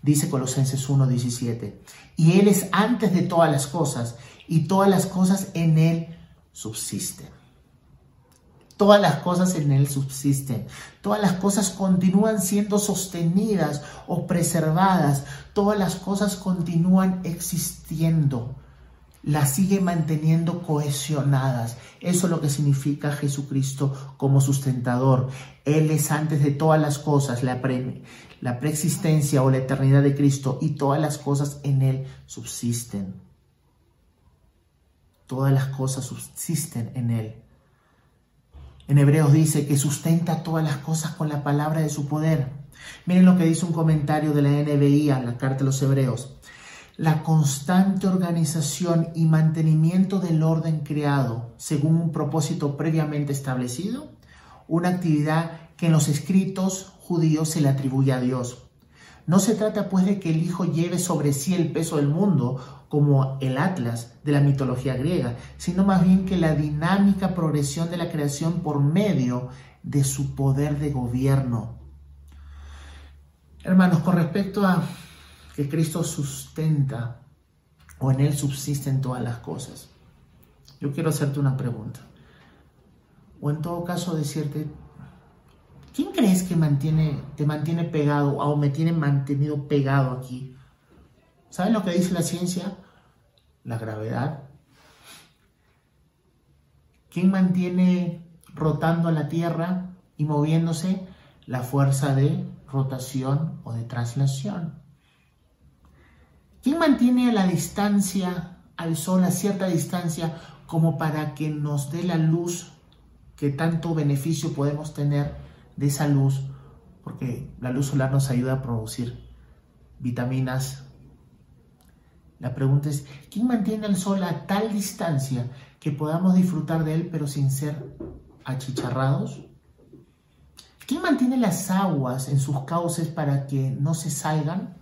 Dice Colosenses 1:17, y Él es antes de todas las cosas, y todas las cosas en Él subsisten. Todas las cosas en Él subsisten. Todas las cosas continúan siendo sostenidas o preservadas. Todas las cosas continúan existiendo. Las sigue manteniendo cohesionadas. Eso es lo que significa Jesucristo como sustentador. Él es antes de todas las cosas, la, la preexistencia o la eternidad de Cristo y todas las cosas en Él subsisten. Todas las cosas subsisten en Él. En Hebreos dice que sustenta todas las cosas con la palabra de su poder. Miren lo que dice un comentario de la NBI a la carta de los Hebreos. La constante organización y mantenimiento del orden creado según un propósito previamente establecido, una actividad que en los escritos judíos se le atribuye a Dios. No se trata pues de que el Hijo lleve sobre sí el peso del mundo como el Atlas de la mitología griega, sino más bien que la dinámica progresión de la creación por medio de su poder de gobierno. Hermanos, con respecto a que Cristo sustenta o en Él subsisten todas las cosas, yo quiero hacerte una pregunta. O en todo caso decirte, ¿quién crees que mantiene, te mantiene pegado o me tiene mantenido pegado aquí? ¿Saben lo que dice la ciencia? La gravedad. ¿Quién mantiene rotando la Tierra y moviéndose? La fuerza de rotación o de traslación. ¿Quién mantiene a la distancia al Sol, a cierta distancia, como para que nos dé la luz que tanto beneficio podemos tener de esa luz? Porque la luz solar nos ayuda a producir vitaminas, la pregunta es, ¿quién mantiene el sol a tal distancia que podamos disfrutar de él pero sin ser achicharrados? ¿Quién mantiene las aguas en sus cauces para que no se salgan?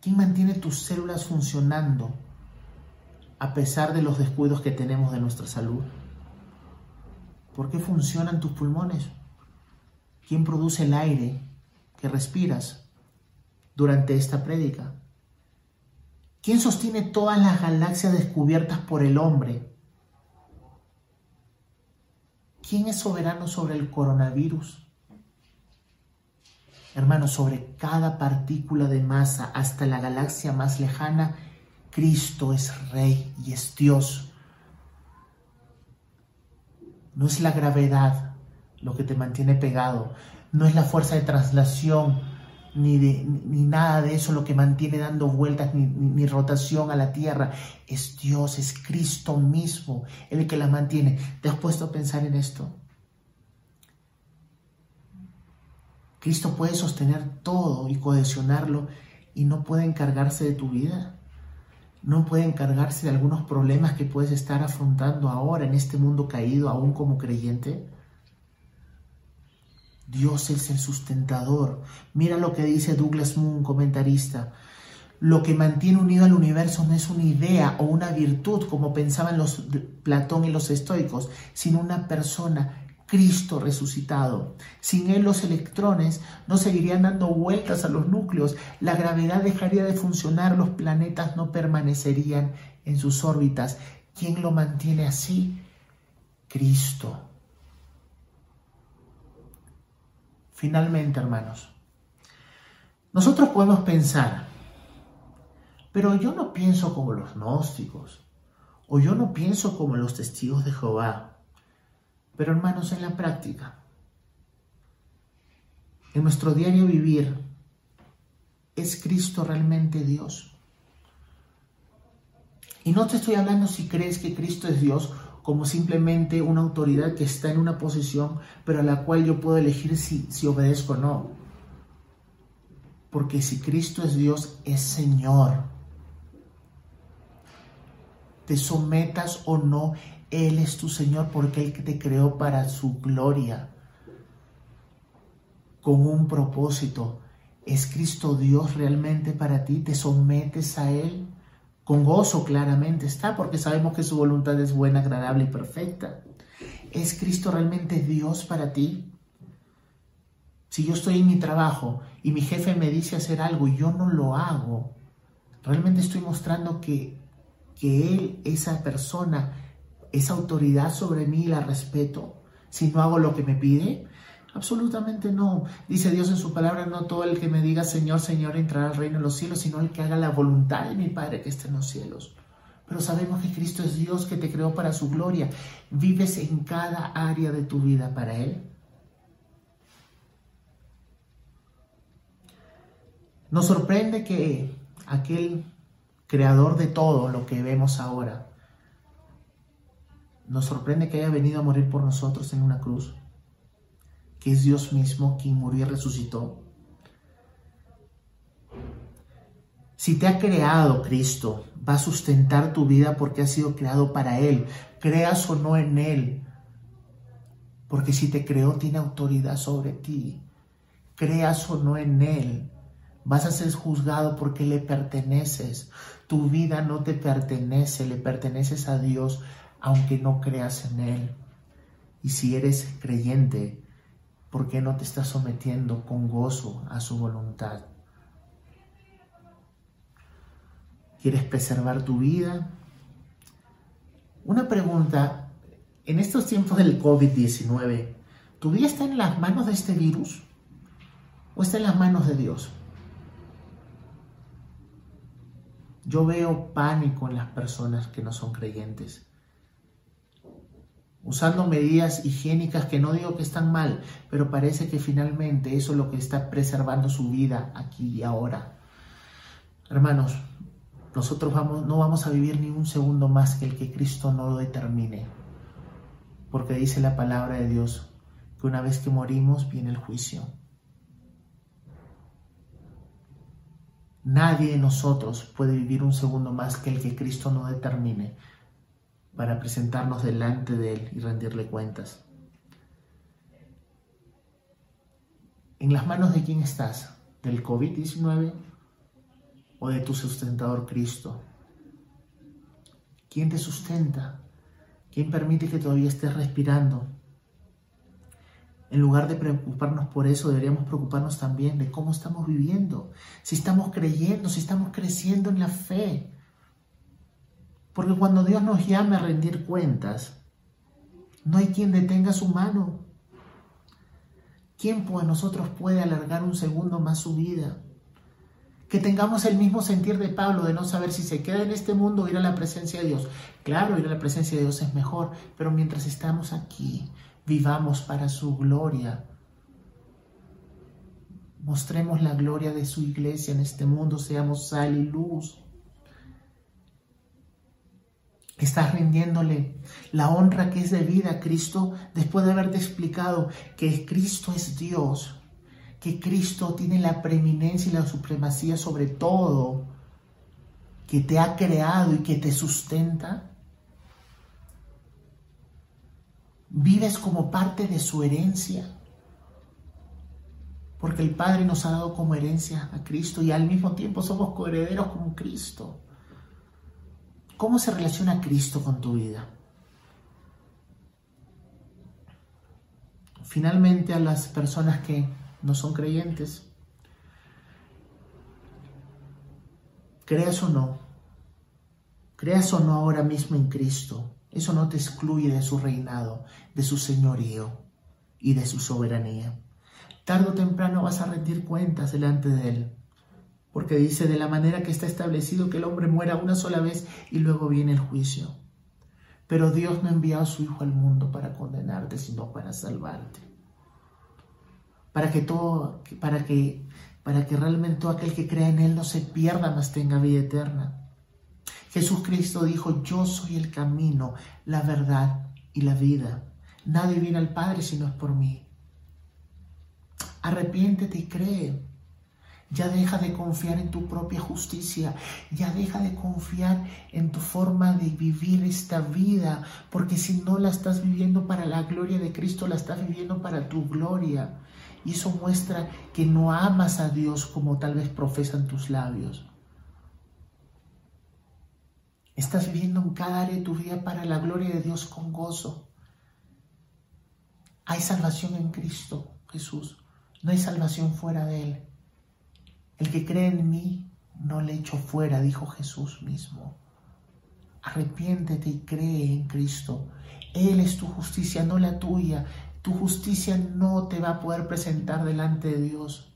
¿Quién mantiene tus células funcionando a pesar de los descuidos que tenemos de nuestra salud? ¿Por qué funcionan tus pulmones? ¿Quién produce el aire que respiras durante esta prédica? ¿Quién sostiene todas las galaxias descubiertas por el hombre? ¿Quién es soberano sobre el coronavirus? Hermanos, sobre cada partícula de masa hasta la galaxia más lejana, Cristo es Rey y es Dios. No es la gravedad lo que te mantiene pegado, no es la fuerza de traslación ni, ni nada de eso lo que mantiene dando vueltas, ni, ni, rotación a la tierra. Es Dios, es Cristo mismo el que la mantiene. ¿Te has puesto a pensar en esto? Cristo puede sostener todo y cohesionarlo y no puede encargarse de tu vida. No puede encargarse de algunos problemas que puedes estar afrontando ahora en este mundo caído, aún como creyente. Dios es el sustentador. Mira lo que dice Douglas Moon, comentarista. Lo que mantiene unido al universo no es una idea o una virtud como pensaban los Platón y los estoicos, sino una persona, Cristo resucitado. Sin Él los electrones no seguirían dando vueltas a los núcleos, la gravedad dejaría de funcionar, los planetas no permanecerían en sus órbitas. ¿Quién lo mantiene así? Cristo. Finalmente, hermanos, nosotros podemos pensar, pero yo no pienso como los gnósticos, o yo no pienso como los testigos de Jehová. Pero hermanos, en la práctica, en nuestro diario vivir, ¿es Cristo realmente Dios? Y no te estoy hablando si crees que Cristo es Dios como simplemente una autoridad que está en una posición, pero a la cual yo puedo elegir si, si obedezco o no. Porque si Cristo es Dios, es Señor. Te sometas o no, Él es tu Señor porque Él te creó para su gloria, con un propósito. ¿Es Cristo Dios realmente para ti? ¿Te sometes a Él? Con gozo claramente está, porque sabemos que su voluntad es buena, agradable y perfecta. ¿Es Cristo realmente Dios para ti? Si yo estoy en mi trabajo y mi jefe me dice hacer algo y yo no lo hago, realmente estoy mostrando que, que Él, esa persona, esa autoridad sobre mí, la respeto. Si no hago lo que me pide, Absolutamente no. Dice Dios en su palabra, no todo el que me diga Señor, Señor entrará al reino de los cielos, sino el que haga la voluntad de mi Padre que esté en los cielos. Pero sabemos que Cristo es Dios que te creó para su gloria. ¿Vives en cada área de tu vida para Él? Nos sorprende que aquel creador de todo lo que vemos ahora, nos sorprende que haya venido a morir por nosotros en una cruz que es Dios mismo quien murió y resucitó? Si te ha creado Cristo, va a sustentar tu vida porque ha sido creado para Él, creas o no en Él. Porque si te creó, tiene autoridad sobre ti. Creas o no en Él, vas a ser juzgado porque le perteneces. Tu vida no te pertenece, le perteneces a Dios, aunque no creas en Él. Y si eres creyente, ¿Por qué no te estás sometiendo con gozo a su voluntad? ¿Quieres preservar tu vida? Una pregunta, en estos tiempos del COVID-19, ¿tu vida está en las manos de este virus o está en las manos de Dios? Yo veo pánico en las personas que no son creyentes usando medidas higiénicas que no digo que están mal, pero parece que finalmente eso es lo que está preservando su vida aquí y ahora. Hermanos, nosotros vamos, no vamos a vivir ni un segundo más que el que Cristo no lo determine, porque dice la palabra de Dios que una vez que morimos viene el juicio. Nadie de nosotros puede vivir un segundo más que el que Cristo no determine para presentarnos delante de Él y rendirle cuentas. ¿En las manos de quién estás? ¿Del COVID-19 o de tu sustentador Cristo? ¿Quién te sustenta? ¿Quién permite que todavía estés respirando? En lugar de preocuparnos por eso, deberíamos preocuparnos también de cómo estamos viviendo, si estamos creyendo, si estamos creciendo en la fe, porque cuando Dios nos llame a rendir cuentas, no hay quien detenga su mano. ¿Quién pues nosotros puede alargar un segundo más su vida? Que tengamos el mismo sentir de Pablo de no saber si se queda en este mundo o ir a la presencia de Dios. Claro, ir a la presencia de Dios es mejor, pero mientras estamos aquí, vivamos para su gloria. Mostremos la gloria de su iglesia en este mundo, seamos sal y luz. Estás rindiéndole la honra que es debida a Cristo después de haberte explicado que Cristo es Dios, que Cristo tiene la preeminencia y la supremacía sobre todo, que te ha creado y que te sustenta. Vives como parte de su herencia, porque el Padre nos ha dado como herencia a Cristo y al mismo tiempo somos coherederos con Cristo. ¿Cómo se relaciona Cristo con tu vida? finalmente a las personas que no son creyentes, creas o no, creas o no ahora mismo en Cristo, eso no te excluye de su reinado, de su señorío y de su soberanía. Tardo o temprano vas a rendir cuentas delante de Él, porque dice de la manera que está establecido que el hombre muera una sola vez y luego viene el juicio. Pero Dios no envió a su Hijo al mundo para condenarte, sino para salvarte. Para que todo, para que, para que realmente todo aquel que crea en Él no se pierda, mas tenga vida eterna. Jesús Cristo dijo, yo soy el camino, la verdad y la vida. Nadie viene al Padre si no es por mí. Arrepiéntete y cree. Ya deja de confiar en tu propia justicia. Ya deja de confiar en tu forma de vivir esta vida. Porque si no la estás viviendo para la gloria de Cristo, la estás viviendo para tu gloria. Y eso muestra que no amas a Dios como tal vez profesan tus labios. Estás viviendo en cada área de tu vida para la gloria de Dios con gozo. Hay salvación en Cristo Jesús. No hay salvación fuera de Él. El que cree en mí, no le echo fuera, dijo Jesús mismo. Arrepiéntete y cree en Cristo. Él es tu justicia, no la tuya. Tu justicia no te va a poder presentar delante de Dios.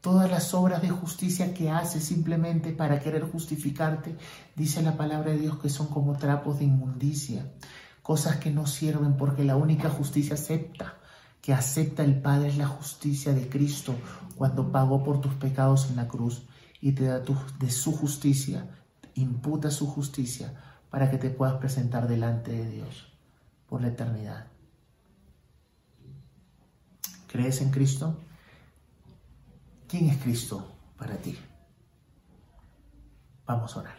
Todas las obras de justicia que haces simplemente para querer justificarte, dice la palabra de Dios que son como trapos de inmundicia, cosas que no sirven porque la única justicia acepta que acepta el Padre es la justicia de Cristo cuando pagó por tus pecados en la cruz y te da de su justicia, imputa su justicia para que te puedas presentar delante de Dios por la eternidad. ¿Crees en Cristo? ¿Quién es Cristo para ti? Vamos a orar.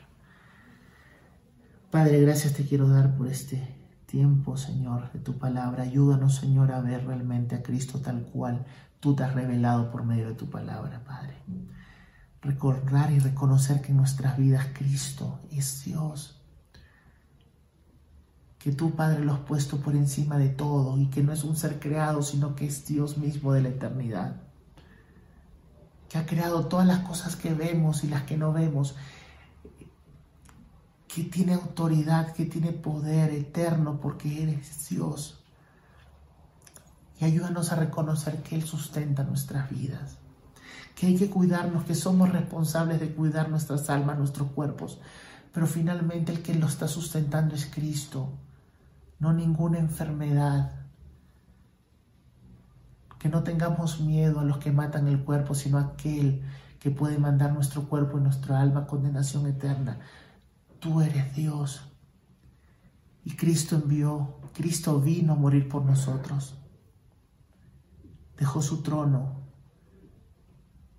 Padre, gracias te quiero dar por este tiempo, Señor, de tu palabra. Ayúdanos, Señor, a ver realmente a Cristo tal cual tú te has revelado por medio de tu palabra, Padre. Recordar y reconocer que en nuestras vidas Cristo es Dios. Que tú, Padre, lo has puesto por encima de todo y que no es un ser creado, sino que es Dios mismo de la eternidad. Que ha creado todas las cosas que vemos y las que no vemos que tiene autoridad, que tiene poder eterno porque eres Dios. Y ayúdanos a reconocer que Él sustenta nuestras vidas, que hay que cuidarnos, que somos responsables de cuidar nuestras almas, nuestros cuerpos, pero finalmente el que lo está sustentando es Cristo, no ninguna enfermedad. Que no tengamos miedo a los que matan el cuerpo, sino a aquel que puede mandar nuestro cuerpo y nuestra alma condenación eterna tú eres Dios. Y Cristo envió, Cristo vino a morir por nosotros. Dejó su trono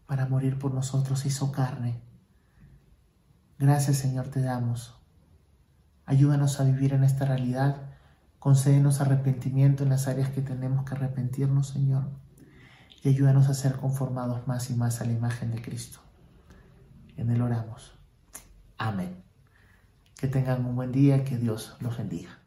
para morir por nosotros, hizo carne. Gracias Señor te damos. Ayúdanos a vivir en esta realidad. Concédenos arrepentimiento en las áreas que tenemos que arrepentirnos, Señor. Y ayúdanos a ser conformados más y más a la imagen de Cristo. En Él oramos. Amén. Que tengan un buen día, que Dios los bendiga.